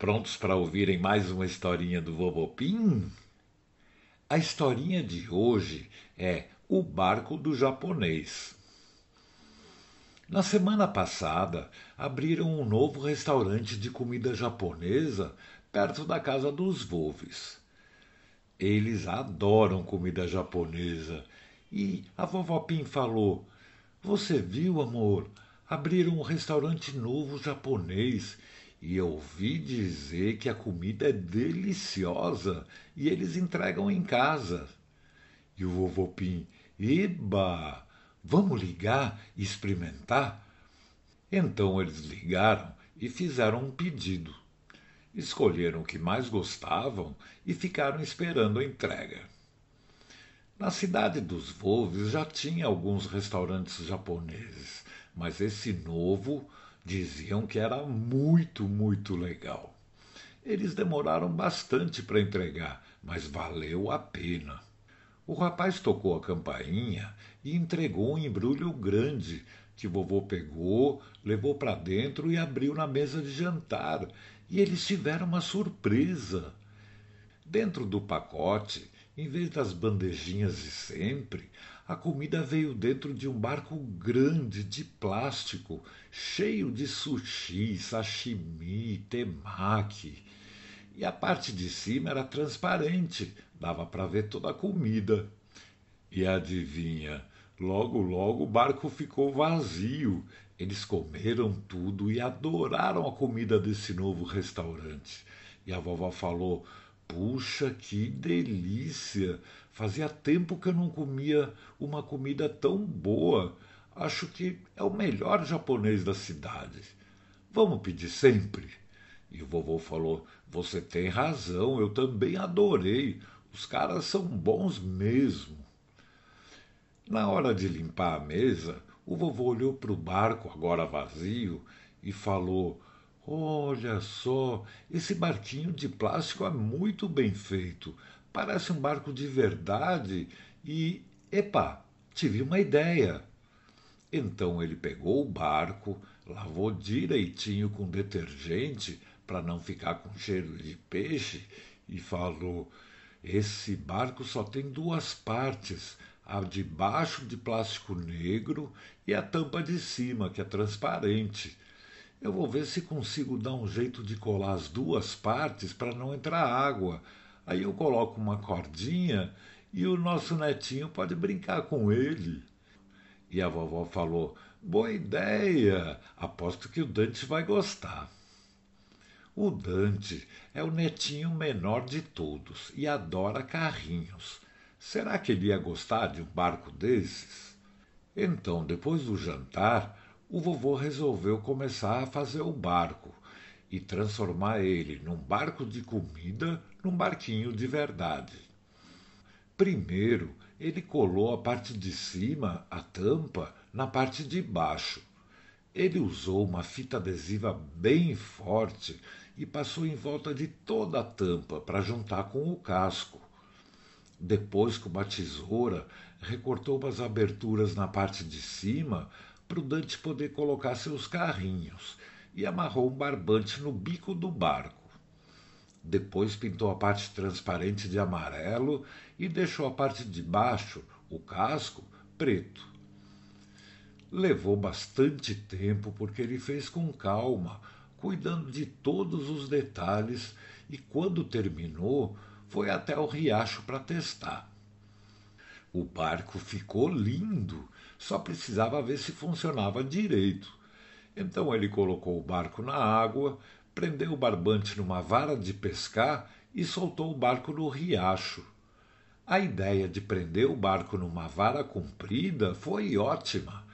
Prontos para ouvirem mais uma historinha do Vovô Pim? A historinha de hoje é O Barco do Japonês. Na semana passada, abriram um novo restaurante de comida japonesa perto da casa dos Volves. Eles adoram comida japonesa. E a vovó Pim falou: Você viu, amor? Abriram um restaurante novo japonês e ouvi dizer que a comida é deliciosa e eles entregam em casa. E o vovô Pim, eba, vamos ligar e experimentar? Então eles ligaram e fizeram um pedido. Escolheram o que mais gostavam e ficaram esperando a entrega. Na cidade dos Volves já tinha alguns restaurantes japoneses, mas esse novo Diziam que era muito, muito legal. Eles demoraram bastante para entregar, mas valeu a pena. O rapaz tocou a campainha e entregou um embrulho grande que vovô pegou, levou para dentro e abriu na mesa de jantar. E eles tiveram uma surpresa. Dentro do pacote, em vez das bandejinhas de sempre, a comida veio dentro de um barco grande de plástico, cheio de sushi, sashimi, temaki. E a parte de cima era transparente, dava para ver toda a comida. E adivinha, logo logo o barco ficou vazio. Eles comeram tudo e adoraram a comida desse novo restaurante. E a vovó falou: Puxa, que delícia! Fazia tempo que eu não comia uma comida tão boa. Acho que é o melhor japonês da cidade. Vamos pedir sempre? E o vovô falou: Você tem razão, eu também adorei. Os caras são bons mesmo. Na hora de limpar a mesa, o vovô olhou para o barco, agora vazio, e falou: Olha só, esse barquinho de plástico é muito bem feito. Parece um barco de verdade e. Epa, tive uma ideia. Então ele pegou o barco, lavou direitinho com detergente para não ficar com cheiro de peixe e falou: Esse barco só tem duas partes, a de baixo de plástico negro e a tampa de cima, que é transparente. Eu vou ver se consigo dar um jeito de colar as duas partes para não entrar água. Aí eu coloco uma cordinha e o nosso netinho pode brincar com ele. E a vovó falou: Boa ideia! Aposto que o Dante vai gostar. O Dante é o netinho menor de todos e adora carrinhos. Será que ele ia gostar de um barco desses? Então, depois do jantar, o vovô resolveu começar a fazer o barco e transformar ele num barco de comida num barquinho de verdade. Primeiro, ele colou a parte de cima, a tampa, na parte de baixo. Ele usou uma fita adesiva bem forte e passou em volta de toda a tampa para juntar com o casco. Depois, com uma tesoura, recortou umas aberturas na parte de cima para o Dante poder colocar seus carrinhos e amarrou um barbante no bico do barco. Depois pintou a parte transparente de amarelo e deixou a parte de baixo, o casco, preto. Levou bastante tempo porque ele fez com calma, cuidando de todos os detalhes, e quando terminou, foi até o riacho para testar. O barco ficou lindo, só precisava ver se funcionava direito. Então ele colocou o barco na água, prendeu o barbante numa vara de pescar e soltou o barco no riacho. A ideia de prender o barco numa vara comprida foi ótima.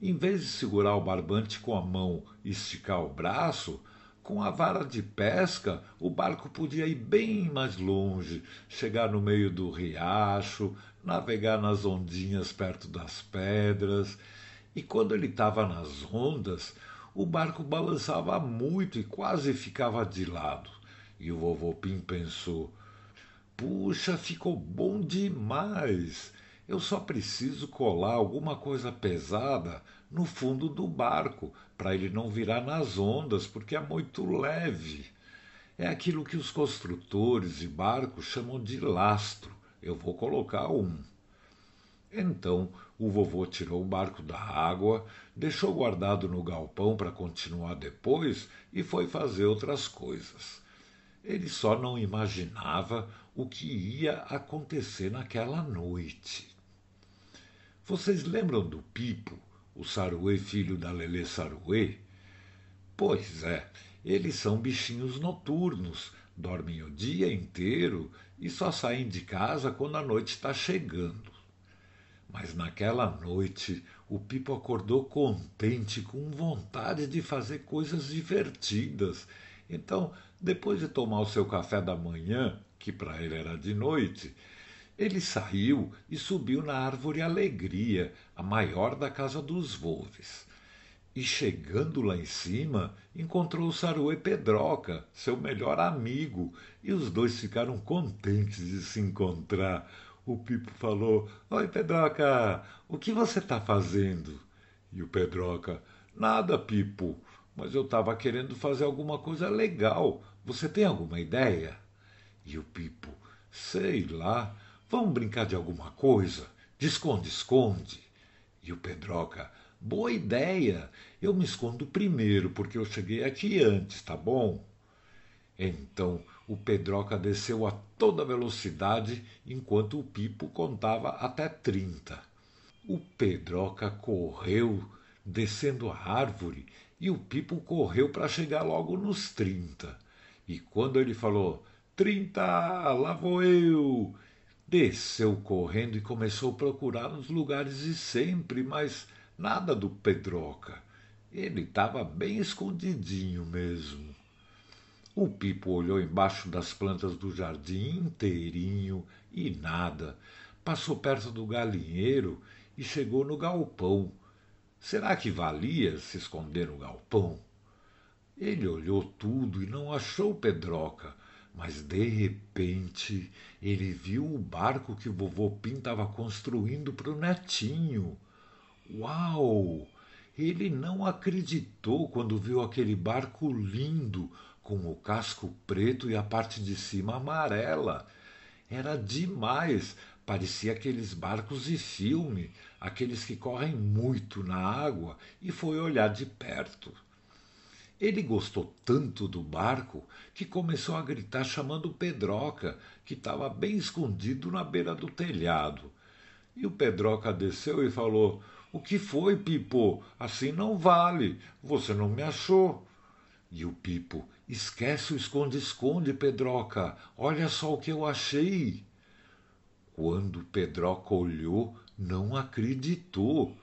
Em vez de segurar o barbante com a mão e esticar o braço, com a vara de pesca, o barco podia ir bem mais longe, chegar no meio do riacho, navegar nas ondinhas perto das pedras. E quando ele estava nas ondas, o barco balançava muito e quase ficava de lado. E o vovô Pim pensou: Puxa, ficou bom demais! Eu só preciso colar alguma coisa pesada no fundo do barco, para ele não virar nas ondas, porque é muito leve. É aquilo que os construtores de barcos chamam de lastro. Eu vou colocar um. Então o vovô tirou o barco da água, deixou guardado no galpão para continuar depois e foi fazer outras coisas. Ele só não imaginava o que ia acontecer naquela noite. Vocês lembram do Pipo, o Saruê filho da Lelê Saruê? Pois é, eles são bichinhos noturnos, dormem o dia inteiro e só saem de casa quando a noite está chegando. Mas naquela noite o Pipo acordou contente, com vontade de fazer coisas divertidas. Então, depois de tomar o seu café da manhã, que para ele era de noite, ele saiu e subiu na árvore Alegria, a maior da casa dos Volves. E chegando lá em cima, encontrou o Saruê Pedroca, seu melhor amigo, e os dois ficaram contentes de se encontrar. O Pipo falou: Oi, Pedroca, o que você está fazendo? E o Pedroca: Nada, Pipo, mas eu estava querendo fazer alguma coisa legal. Você tem alguma ideia? E o Pipo: Sei lá, vamos brincar de alguma coisa? De esconde-esconde. E o Pedroca: Boa ideia! Eu me escondo primeiro, porque eu cheguei aqui antes, tá bom? Então o Pedroca desceu a toda velocidade enquanto o Pipo contava até trinta. O Pedroca correu descendo a árvore e o Pipo correu para chegar logo nos trinta. E quando ele falou trinta, lá vou eu, desceu correndo e começou a procurar nos lugares de sempre, mas nada do Pedroca. Ele estava bem escondidinho mesmo. O Pipo olhou embaixo das plantas do jardim inteirinho e nada. Passou perto do galinheiro e chegou no galpão. Será que valia se esconder no galpão? Ele olhou tudo e não achou Pedroca, mas de repente ele viu o barco que o vovô Pim estava construindo para o netinho. Uau! Ele não acreditou quando viu aquele barco lindo, com o casco preto e a parte de cima amarela. Era demais. Parecia aqueles barcos de filme, aqueles que correm muito na água, e foi olhar de perto. Ele gostou tanto do barco que começou a gritar chamando Pedroca, que estava bem escondido na beira do telhado. E o Pedroca desceu e falou: O que foi, Pipo? Assim não vale. Você não me achou. E o Pipo: Esquece o esconde-esconde, Pedroca. Olha só o que eu achei. Quando Pedroca olhou, não acreditou.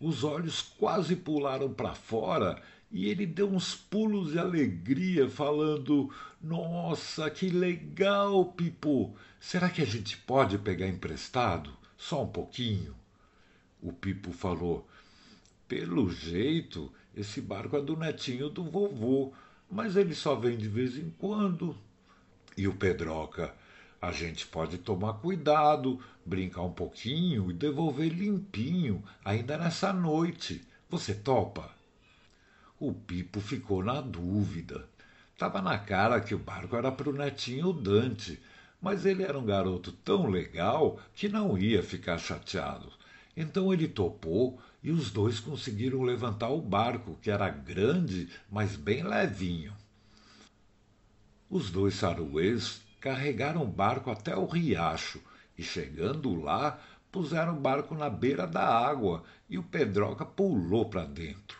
Os olhos quase pularam para fora e ele deu uns pulos de alegria, falando: Nossa, que legal, Pipo! Será que a gente pode pegar emprestado? Só um pouquinho? O Pipo falou: Pelo jeito, esse barco é do netinho do vovô mas ele só vem de vez em quando. E o Pedroca, a gente pode tomar cuidado, brincar um pouquinho e devolver limpinho, ainda nessa noite. Você topa? O Pipo ficou na dúvida. Tava na cara que o barco era para o netinho Dante, mas ele era um garoto tão legal que não ia ficar chateado. Então ele topou e os dois conseguiram levantar o barco, que era grande, mas bem levinho. Os dois saruês carregaram o barco até o riacho e, chegando lá, puseram o barco na beira da água e o Pedroca pulou para dentro.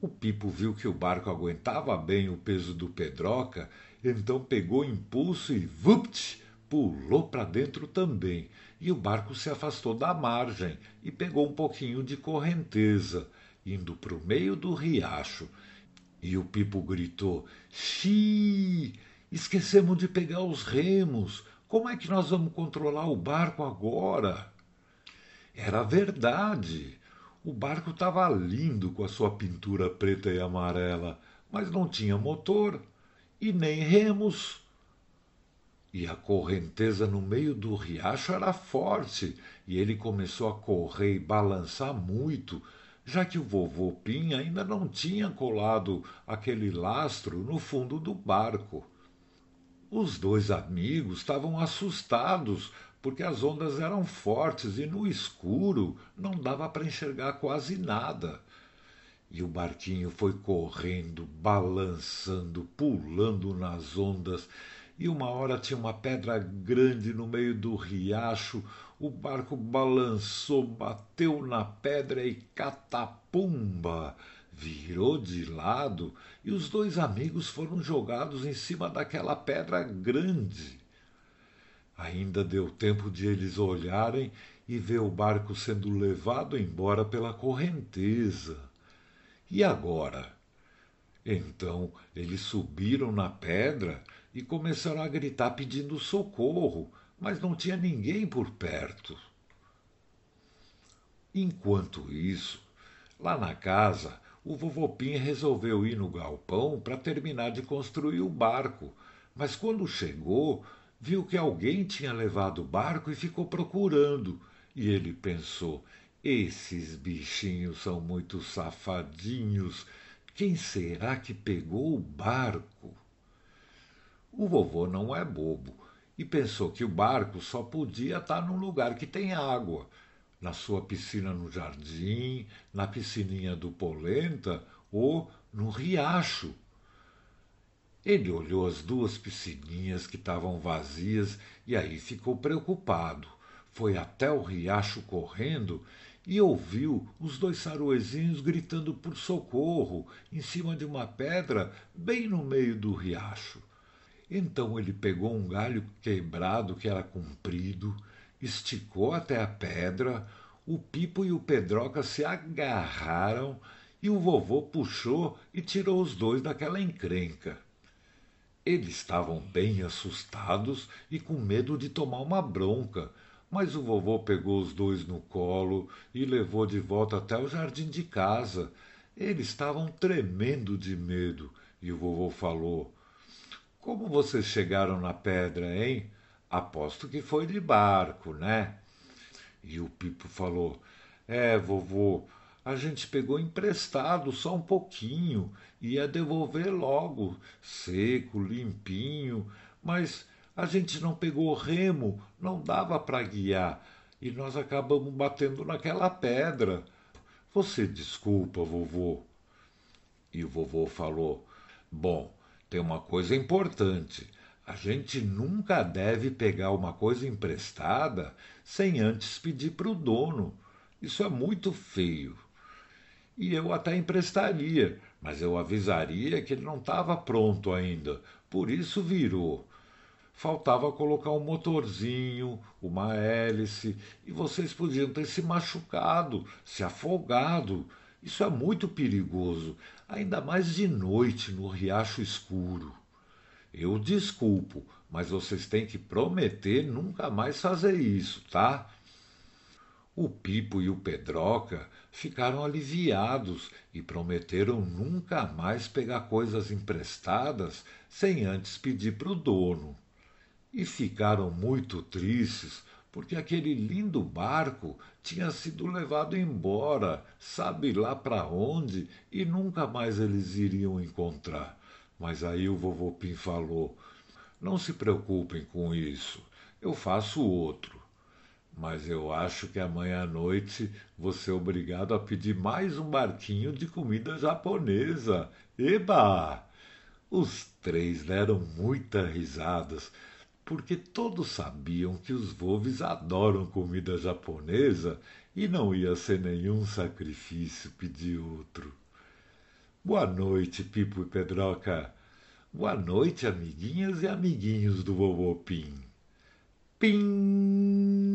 O Pipo viu que o barco aguentava bem o peso do Pedroca, então pegou impulso e, vupt, pulou para dentro também, e o barco se afastou da margem e pegou um pouquinho de correnteza, indo para o meio do riacho. E o Pipo gritou: Xiii! Esquecemos de pegar os remos. Como é que nós vamos controlar o barco agora? Era verdade. O barco estava lindo com a sua pintura preta e amarela, mas não tinha motor e nem remos. E a correnteza no meio do riacho era forte, e ele começou a correr e balançar muito, já que o vovô Pim ainda não tinha colado aquele lastro no fundo do barco. Os dois amigos estavam assustados porque as ondas eram fortes e no escuro não dava para enxergar quase nada. E o barquinho foi correndo, balançando, pulando nas ondas, e uma hora tinha uma pedra grande no meio do riacho. O barco balançou, bateu na pedra e catapumba! Virou de lado e os dois amigos foram jogados em cima daquela pedra grande. Ainda deu tempo de eles olharem e ver o barco sendo levado embora pela correnteza. E agora? Então eles subiram na pedra e começaram a gritar pedindo socorro, mas não tinha ninguém por perto. Enquanto isso, lá na casa, o vovô Pim resolveu ir no galpão para terminar de construir o barco, mas quando chegou, viu que alguém tinha levado o barco e ficou procurando. E ele pensou: esses bichinhos são muito safadinhos. Quem será que pegou o barco? O vovô não é bobo e pensou que o barco só podia estar num lugar que tem água. Na sua piscina no jardim, na piscininha do Polenta ou no riacho. Ele olhou as duas piscininhas que estavam vazias e aí ficou preocupado. Foi até o riacho correndo e ouviu os dois saruezinhos gritando por socorro em cima de uma pedra bem no meio do riacho. Então ele pegou um galho quebrado que era comprido, esticou até a pedra, o Pipo e o Pedroca se agarraram e o vovô puxou e tirou os dois daquela encrenca. Eles estavam bem assustados e com medo de tomar uma bronca, mas o vovô pegou os dois no colo e levou de volta até o jardim de casa. Eles estavam tremendo de medo e o vovô falou: como vocês chegaram na pedra, hein? Aposto que foi de barco, né? E o Pipo falou: É, vovô, a gente pegou emprestado só um pouquinho, ia devolver logo, seco, limpinho, mas a gente não pegou remo, não dava para guiar, e nós acabamos batendo naquela pedra. Você desculpa, vovô. E o vovô falou: Bom, tem uma coisa importante. A gente nunca deve pegar uma coisa emprestada sem antes pedir para o dono. Isso é muito feio. E eu até emprestaria, mas eu avisaria que ele não estava pronto ainda, por isso virou. Faltava colocar um motorzinho, uma hélice, e vocês podiam ter se machucado, se afogado. Isso é muito perigoso, ainda mais de noite no riacho escuro. Eu desculpo, mas vocês têm que prometer nunca mais fazer isso, tá? O Pipo e o Pedroca ficaram aliviados e prometeram nunca mais pegar coisas emprestadas sem antes pedir para o dono. E ficaram muito tristes porque aquele lindo barco tinha sido levado embora, sabe lá para onde, e nunca mais eles iriam encontrar. Mas aí o vovô Pim falou: Não se preocupem com isso, eu faço outro. Mas eu acho que amanhã à noite vou ser obrigado a pedir mais um barquinho de comida japonesa. Eba! Os três deram muitas risadas porque todos sabiam que os Volves adoram comida japonesa e não ia ser nenhum sacrifício pedir outro. Boa noite, Pipo e Pedroca. Boa noite, amiguinhas e amiguinhos do vovô Pim. Pim!